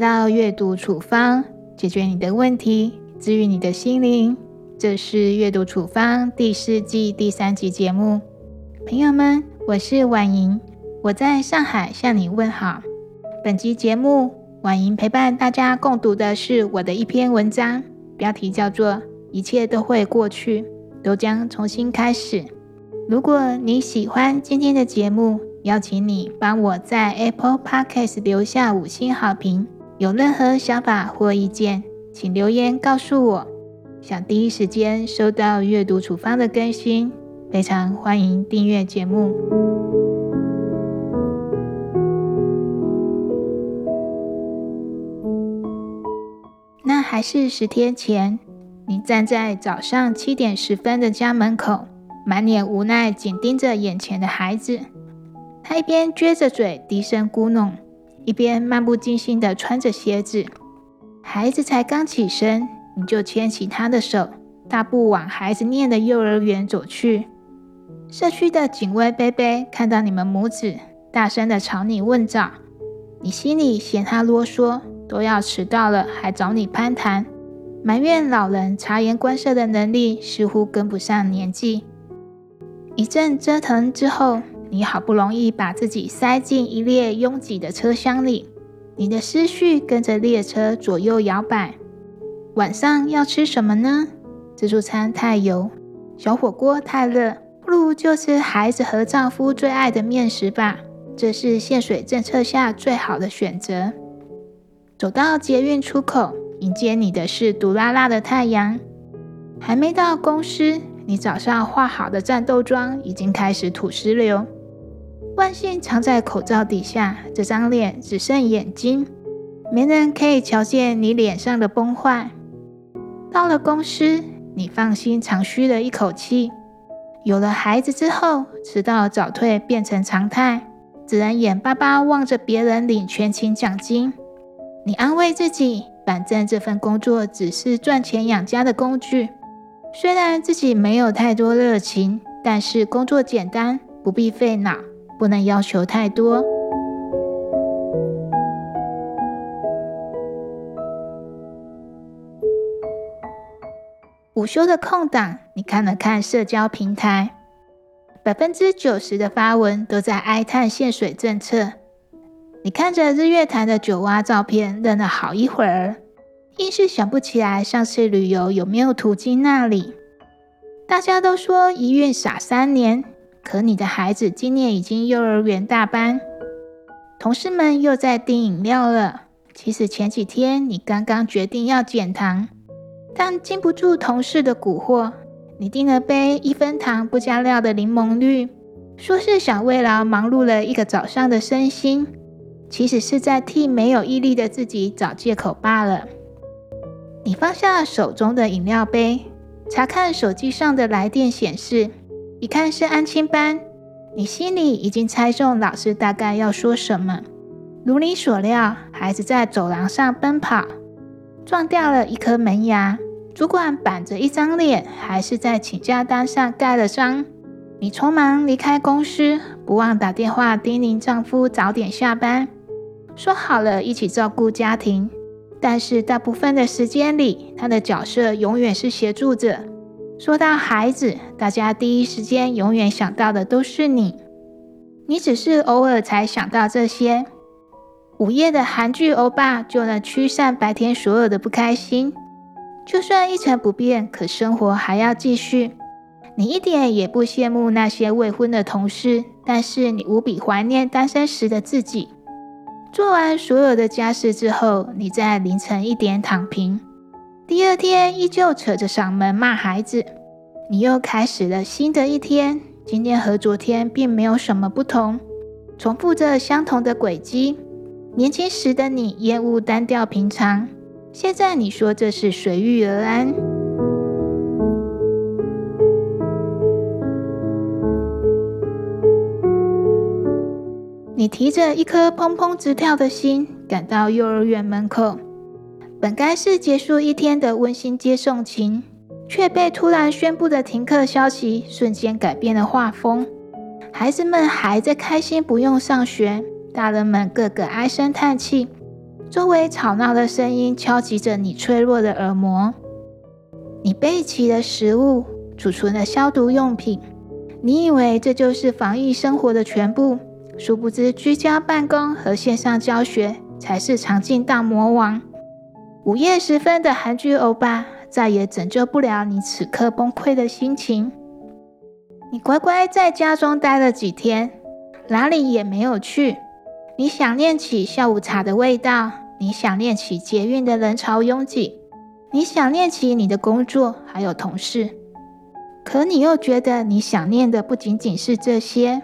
到阅读处方，解决你的问题，治愈你的心灵。这是阅读处方第四季第三集节目。朋友们，我是婉莹，我在上海向你问好。本集节目，婉莹陪伴大家共读的是我的一篇文章，标题叫做《一切都会过去，都将重新开始》。如果你喜欢今天的节目，邀请你帮我在 Apple Podcast 留下五星好评。有任何想法或意见，请留言告诉我。想第一时间收到阅读处方的更新，非常欢迎订阅节目。那还是十天前，你站在早上七点十分的家门口，满脸无奈，紧盯着眼前的孩子。他一边撅着嘴低声咕哝，一边漫不经心地穿着鞋子。孩子才刚起身，你就牵起他的手，大步往孩子念的幼儿园走去。社区的警卫贝贝看到你们母子，大声地朝你问早。你心里嫌他啰嗦，都要迟到了还找你攀谈，埋怨老人察言观色的能力似乎跟不上年纪。一阵折腾之后。你好不容易把自己塞进一列拥挤的车厢里，你的思绪跟着列车左右摇摆。晚上要吃什么呢？自助餐太油，小火锅太热，不如就吃孩子和丈夫最爱的面食吧。这是限水政策下最好的选择。走到捷运出口，迎接你的是毒辣辣的太阳。还没到公司，你早上化好的战斗妆已经开始吐石流。万幸藏在口罩底下，这张脸只剩眼睛，没人可以瞧见你脸上的崩坏。到了公司，你放心长吁了一口气。有了孩子之后，迟到早退变成常态，只能眼巴巴望着别人领全勤奖金。你安慰自己，反正这份工作只是赚钱养家的工具。虽然自己没有太多热情，但是工作简单，不必费脑。不能要求太多。午休的空档，你看了看社交平台，百分之九十的发文都在哀叹限水政策。你看着日月潭的酒蛙照片，愣了好一会儿，硬是想不起来上次旅游有没有途经那里。大家都说一孕傻三年。可你的孩子今年已经幼儿园大班，同事们又在订饮料了。其实前几天你刚刚决定要减糖，但经不住同事的蛊惑，你订了杯一分糖不加料的柠檬绿，说是想慰劳忙碌了一个早上的身心，其实是在替没有毅力的自己找借口罢了。你放下手中的饮料杯，查看手机上的来电显示。一看是安亲班，你心里已经猜中老师大概要说什么。如你所料，孩子在走廊上奔跑，撞掉了一颗门牙。主管板着一张脸，还是在请假单上盖了章。你匆忙离开公司，不忘打电话叮咛丈夫早点下班。说好了一起照顾家庭，但是大部分的时间里，他的角色永远是协助者。说到孩子，大家第一时间永远想到的都是你，你只是偶尔才想到这些。午夜的韩剧欧巴就能驱散白天所有的不开心。就算一成不变，可生活还要继续。你一点也不羡慕那些未婚的同事，但是你无比怀念单身时的自己。做完所有的家事之后，你在凌晨一点躺平。第二天依旧扯着嗓门骂孩子，你又开始了新的一天。今天和昨天并没有什么不同，重复着相同的轨迹。年轻时的你厌恶单调平常，现在你说这是随遇而安。你提着一颗砰砰直跳的心，赶到幼儿园门口。本该是结束一天的温馨接送情，却被突然宣布的停课消息瞬间改变了画风。孩子们还在开心不用上学，大人们个个唉声叹气。周围吵闹的声音敲击着你脆弱的耳膜。你备齐了食物，储存了消毒用品，你以为这就是防疫生活的全部，殊不知居家办公和线上教学才是常进大魔王。午夜时分的韩剧欧巴再也拯救不了你此刻崩溃的心情。你乖乖在家中待了几天，哪里也没有去。你想念起下午茶的味道，你想念起捷运的人潮拥挤，你想念起你的工作还有同事。可你又觉得你想念的不仅仅是这些，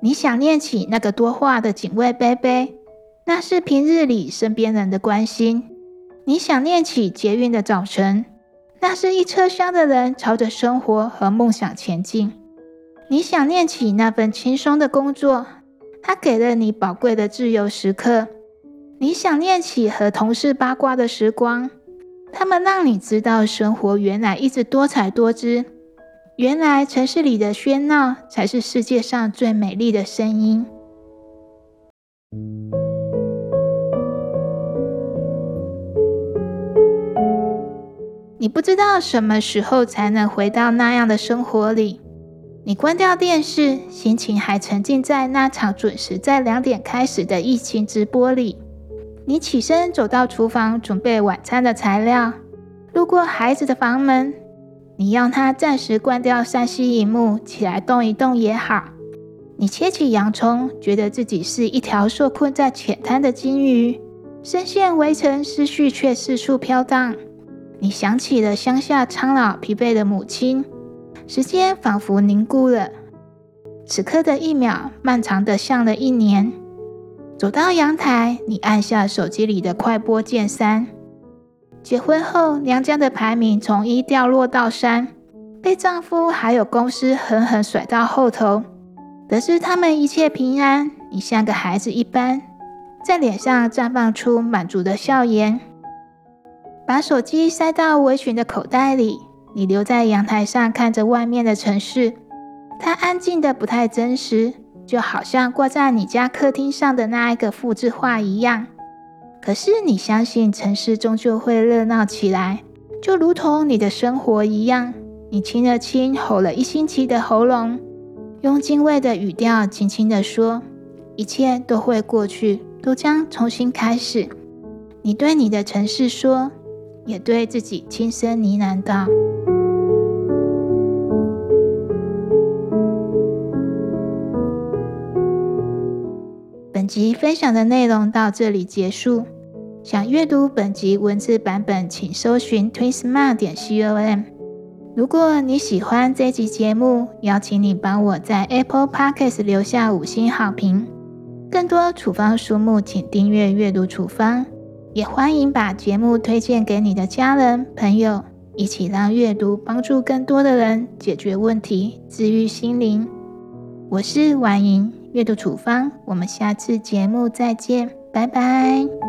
你想念起那个多话的警卫贝贝，那是平日里身边人的关心。你想念起捷运的早晨，那是一车厢的人朝着生活和梦想前进。你想念起那份轻松的工作。他给了你宝贵的自由时刻，你想念起和同事八卦的时光，他们让你知道生活原来一直多彩多姿，原来城市里的喧闹才是世界上最美丽的声音。你不知道什么时候才能回到那样的生活里。你关掉电视，心情还沉浸在那场准时在两点开始的疫情直播里。你起身走到厨房，准备晚餐的材料。路过孩子的房门，你让他暂时关掉三 C 荧幕，起来动一动也好。你切起洋葱，觉得自己是一条受困在浅滩的金鱼，深陷围城，思绪却四处飘荡。你想起了乡下苍老疲惫的母亲。时间仿佛凝固了，此刻的一秒，漫长的像了一年。走到阳台，你按下手机里的快播键三。结婚后，娘家的排名从一掉落到三，被丈夫还有公司狠狠甩到后头。得知他们一切平安，你像个孩子一般，在脸上绽放出满足的笑颜，把手机塞到围裙的口袋里。你留在阳台上看着外面的城市，它安静的不太真实，就好像挂在你家客厅上的那一个复制画一样。可是你相信城市终究会热闹起来，就如同你的生活一样。你清了清吼了一星期的喉咙，用敬畏的语调轻轻地说：“一切都会过去，都将重新开始。”你对你的城市说，也对自己轻声呢喃道。本集分享的内容到这里结束。想阅读本集文字版本，请搜寻 twinsmart 点 com。如果你喜欢这集节目，邀请你帮我在 Apple Podcast 留下五星好评。更多处方书目，请订阅阅读处方。也欢迎把节目推荐给你的家人朋友，一起让阅读帮助更多的人解决问题，治愈心灵。我是婉莹。阅读处方，我们下次节目再见，拜拜。